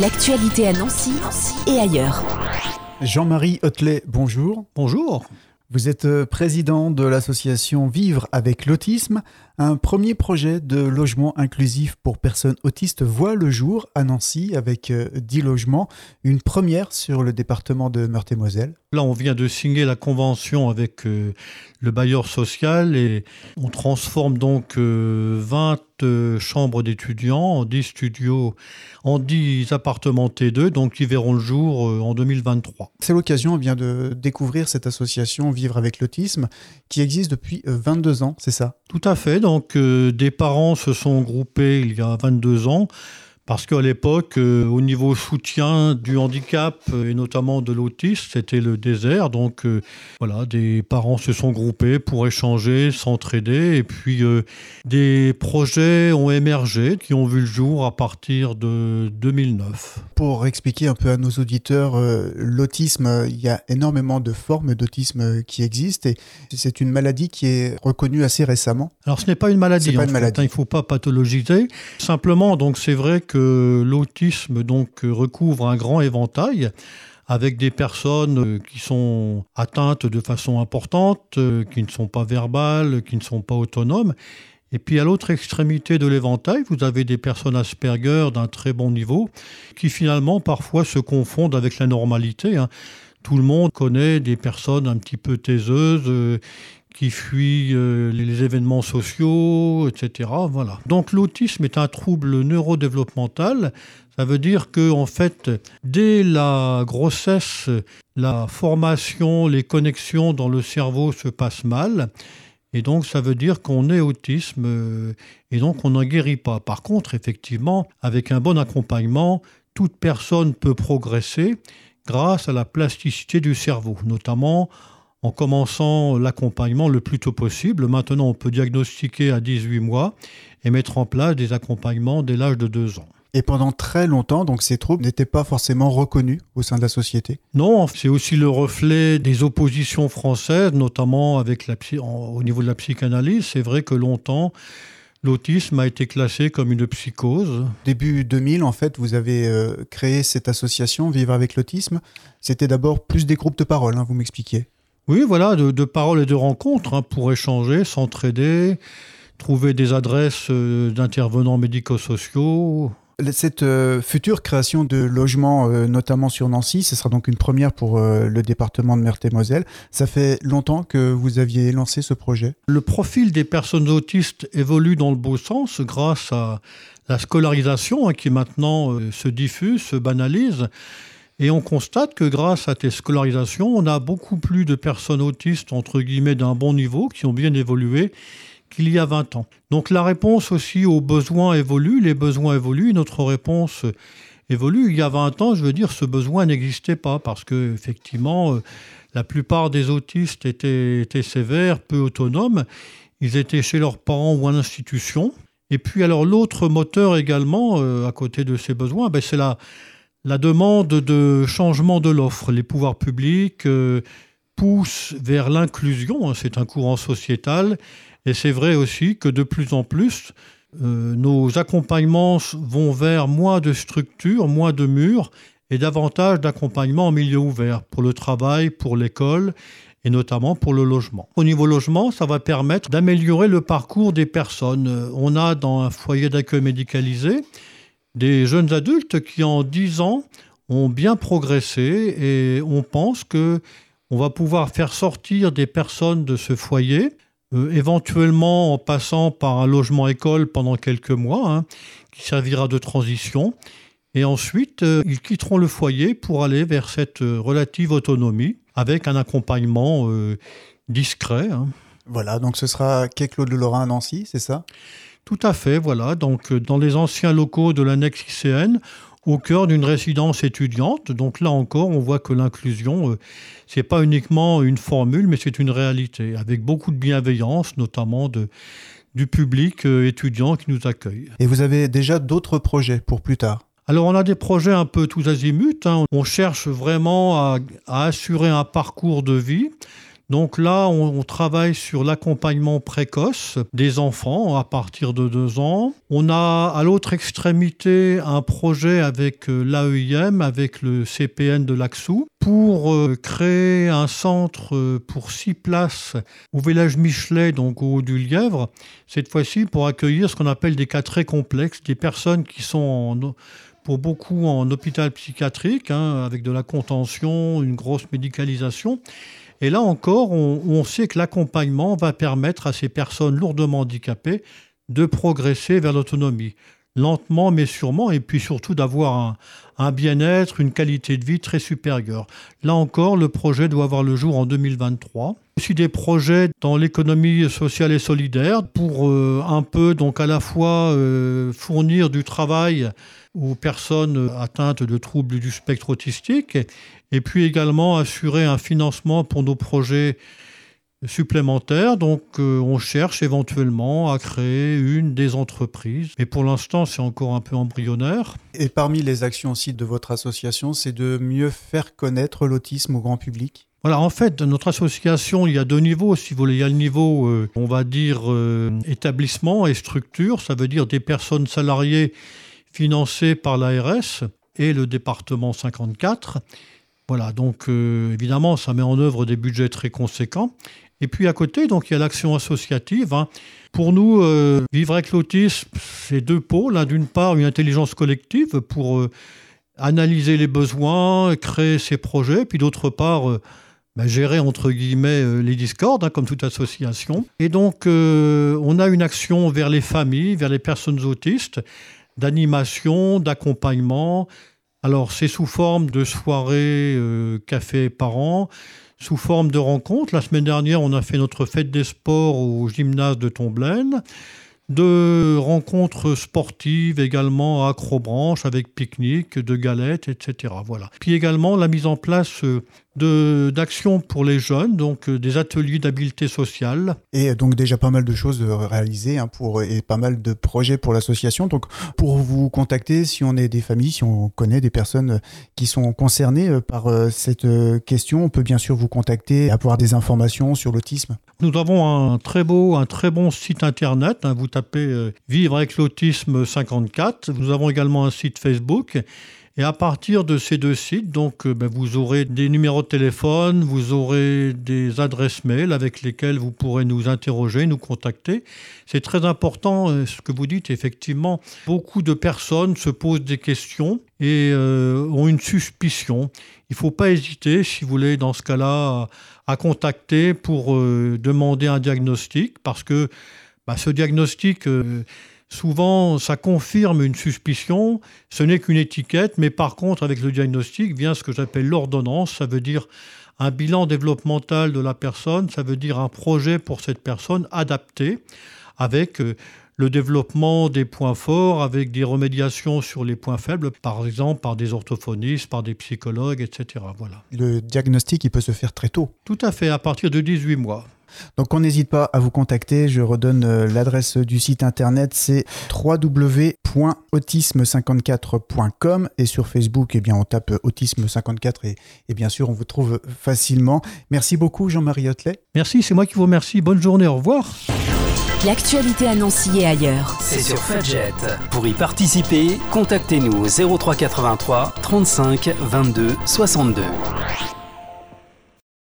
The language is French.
L'actualité à Nancy, et ailleurs. Jean-Marie Hotelet, bonjour. Bonjour. Vous êtes euh, président de l'association Vivre avec l'autisme. Un premier projet de logement inclusif pour personnes autistes voit le jour à Nancy avec 10 euh, logements, une première sur le département de Meurthe-et-Moselle. Là, on vient de signer la convention avec euh, le bailleur social et on transforme donc 20 chambres d'étudiants en 10 studios, en 10 appartements T2, donc qui verront le jour en 2023. C'est l'occasion, on vient de découvrir cette association Vivre avec l'autisme qui existe depuis 22 ans, c'est ça? Tout à fait. Donc, euh, des parents se sont groupés il y a 22 ans parce qu'à l'époque, euh, au niveau soutien du handicap euh, et notamment de l'autisme, c'était le désert. Donc euh, voilà, des parents se sont groupés pour échanger, s'entraider. Et puis des projets ont émergé qui ont vu le jour à partir de 2009. Pour expliquer un peu à nos auditeurs, l'autisme, il y a énormément de formes d'autisme qui existent et c'est une maladie qui est reconnue assez récemment. Alors ce n'est pas une maladie. Pas une maladie. Hein, il ne faut pas pathologiser. Simplement, donc c'est vrai que l'autisme donc recouvre un grand éventail avec des personnes euh, qui sont atteintes de façon importante, euh, qui ne sont pas verbales, qui ne sont pas autonomes. Et puis à l'autre extrémité de l'éventail, vous avez des personnes Asperger d'un très bon niveau qui finalement parfois se confondent avec la normalité. Hein. Tout le monde connaît des personnes un petit peu taiseuses euh, qui fuient euh, les événements sociaux, etc. Voilà. Donc l'autisme est un trouble neurodéveloppemental. Ça veut dire que en fait, dès la grossesse, la formation, les connexions dans le cerveau se passent mal. Et donc, ça veut dire qu'on est autisme euh, et donc on n'en guérit pas. Par contre, effectivement, avec un bon accompagnement, toute personne peut progresser grâce à la plasticité du cerveau, notamment en commençant l'accompagnement le plus tôt possible. Maintenant, on peut diagnostiquer à 18 mois et mettre en place des accompagnements dès l'âge de 2 ans. Et pendant très longtemps, donc ces troubles n'étaient pas forcément reconnus au sein de la société? Non, c'est aussi le reflet des oppositions françaises, notamment avec la, au niveau de la psychanalyse. C'est vrai que longtemps, l'autisme a été classé comme une psychose. Début 2000, en fait, vous avez euh, créé cette association Vivre avec l'autisme. C'était d'abord plus des groupes de parole, hein, vous m'expliquiez oui, voilà, de, paroles et de rencontres hein, pour échanger, s'entraider, trouver des adresses euh, d'intervenants médico-sociaux. Cette euh, future création de logements, euh, notamment sur Nancy, ce sera donc une première pour le département de Meurthe-et-Moselle. Ça fait longtemps que vous aviez lancé ce projet? Le profil des personnes autistes évolue dans le beau sens grâce à la scolarisation hein, qui maintenant se diffuse, se banalise. Et on constate que grâce à tes scolarisations, on a beaucoup plus de personnes autistes, entre guillemets, d'un bon niveau, qui ont bien évolué qu'il y a 20 ans. Donc la réponse aussi aux besoins évolue, les besoins évoluent, notre réponse évolue. Il y a 20 ans, je veux dire, ce besoin n'existait pas, parce que effectivement, euh, la plupart des autistes étaient, sévères, peu autonomes, ils étaient chez leurs parents ou à l'institution. Et puis alors l'autre moteur également, euh, à côté de ces besoins, ben, c'est la la demande de changement de l'offre. Les pouvoirs publics euh, poussent vers l'inclusion, hein, c'est un courant sociétal, et c'est vrai aussi que de plus en plus, euh, nos accompagnements vont vers moins de structures, moins de murs, et davantage d'accompagnement en milieu ouvert, pour le travail, pour l'école, et notamment pour le logement. Au niveau logement, ça va permettre d'améliorer le parcours des personnes. On a dans un foyer d'accueil médicalisé, des jeunes adultes qui en 10 ans ont bien progressé et on pense que on va pouvoir faire sortir des personnes de ce foyer, euh, éventuellement en passant par un logement école pendant quelques mois, hein, qui servira de transition. Et ensuite, euh, ils quitteront le foyer pour aller vers cette euh, relative autonomie avec un accompagnement discret. Hein. Voilà, donc ce sera Quai Claude de Lorrain à Nancy, c'est ça? Tout à fait, voilà. Donc, euh, dans les anciens locaux de l'annexe ICN, au cœur d'une résidence étudiante. Donc là encore, on voit que l'inclusion, euh, ce n'est pas uniquement une formule, mais c'est une réalité, avec beaucoup de bienveillance, notamment de, du public euh, étudiant qui nous accueille. Et vous avez déjà d'autres projets pour plus tard? Alors on a des projets un peu tous azimuts. Hein. On cherche vraiment à, à assurer un parcours de vie Donc là, on, travaille sur l'accompagnement précoce des enfants à partir de deux ans. On a à l'autre extrémité un projet avec euh, l'AEIM, avec le CPN de l'Axou, pour euh, créer un centre euh, pour six places au village Michelet, donc au haut du Lièvre, cette fois-ci pour accueillir ce qu'on appelle des cas très complexes, des personnes qui sont pour beaucoup en hôpital psychiatrique, hein, avec de la contention, une grosse médicalisation et là encore, on, sait que l'accompagnement va permettre à ces personnes lourdement handicapées de progresser vers l'autonomie lentement mais sûrement, et puis surtout d'avoir un, bien-être, une qualité de vie très supérieure. Là encore, le projet doit avoir le jour en 2023. Aussi des projets dans l'économie sociale et solidaire pour euh, un peu, donc à la fois euh, fournir du travail aux personnes atteintes de troubles du spectre autistique et puis également assurer un financement pour nos projets supplémentaires. Donc euh, on cherche éventuellement à créer une des entreprises. Mais pour l'instant, c'est encore un peu embryonnaire. Et parmi les actions aussi de votre association, c'est de mieux faire connaître l'autisme au grand public? Voilà, en fait, notre association, il y a deux niveaux, si vous voulez. Il y a le niveau, euh, on va dire, euh, établissement et structure, ça veut dire des personnes salariées financées par l'ARS et le département 54. Voilà, donc euh, évidemment, ça met en œuvre des budgets très conséquents. Et puis à côté, donc il y a l'action associative. Hein. Pour nous, euh, vivre avec l'autisme, c'est deux pôles. D'une part, une intelligence collective pour euh, analyser les besoins, créer ses projets, puis d'autre part, bah, gérer entre guillemets les discordes, hein, comme toute association. Et donc, on a une action vers les familles, vers les personnes autistes, d'animation, d'accompagnement, alors, c'est sous forme de soirées euh, café par an, sous forme de rencontres. La semaine dernière, on a fait notre fête des sports au gymnase de Tomblaine de rencontres sportives également à Acrobranche avec pique-nique, de galettes, etc. Voilà. Puis également la mise en place euh, d'actions pour les jeunes, donc euh, des ateliers d'habileté sociale. Et donc déjà pas mal de choses réalisées hein, pour, et pas mal de projets pour l'association. Donc pour vous contacter, si on est des familles, si on connaît des personnes qui sont concernées euh, par cette question, on peut bien sûr vous contacter et avoir des informations sur l'autisme. Nous avons un très beau, un très bon site internet. Hein, vous tapez euh, Vivre avec l'autisme 54. Nous avons également un site Facebook. Et à partir de ces deux sites, donc, euh, ben, vous aurez des numéros de téléphone, vous aurez des adresses mail avec lesquelles vous pourrez nous interroger, nous contacter. C'est très important euh, ce que vous dites. Effectivement, beaucoup de personnes se posent des questions et ont une suspicion. Il ne faut pas hésiter, si vous voulez, dans ce cas-là, à contacter pour euh, demander un diagnostic parce que bah, ce diagnostic, euh, souvent, ça confirme une suspicion. Ce n'est qu'une étiquette, mais par contre, avec le diagnostic vient ce que j'appelle l'ordonnance. Ça veut dire un bilan développemental de la personne, ça veut dire un projet pour cette personne adapté avec euh, le développement des points forts avec des remédiations sur les points faibles, par exemple par des orthophonistes, par des psychologues, etc. Voilà. Le diagnostic, il peut se faire très tôt. Tout à fait, à partir de 18 mois. Donc on n'hésite pas à vous contacter, je redonne euh, l'adresse du site internet, c'est www.autisme54.com et sur Facebook, eh bien, on tape autisme54 et, et, bien sûr on vous trouve facilement. Merci beaucoup Jean-Marie Hotelet. Merci, c'est moi qui vous remercie. Bonne journée, au revoir. L'actualité à Nancy et ailleurs. C'est sur Fudget. Pour y participer, contactez-nous au 0383 35 22 62.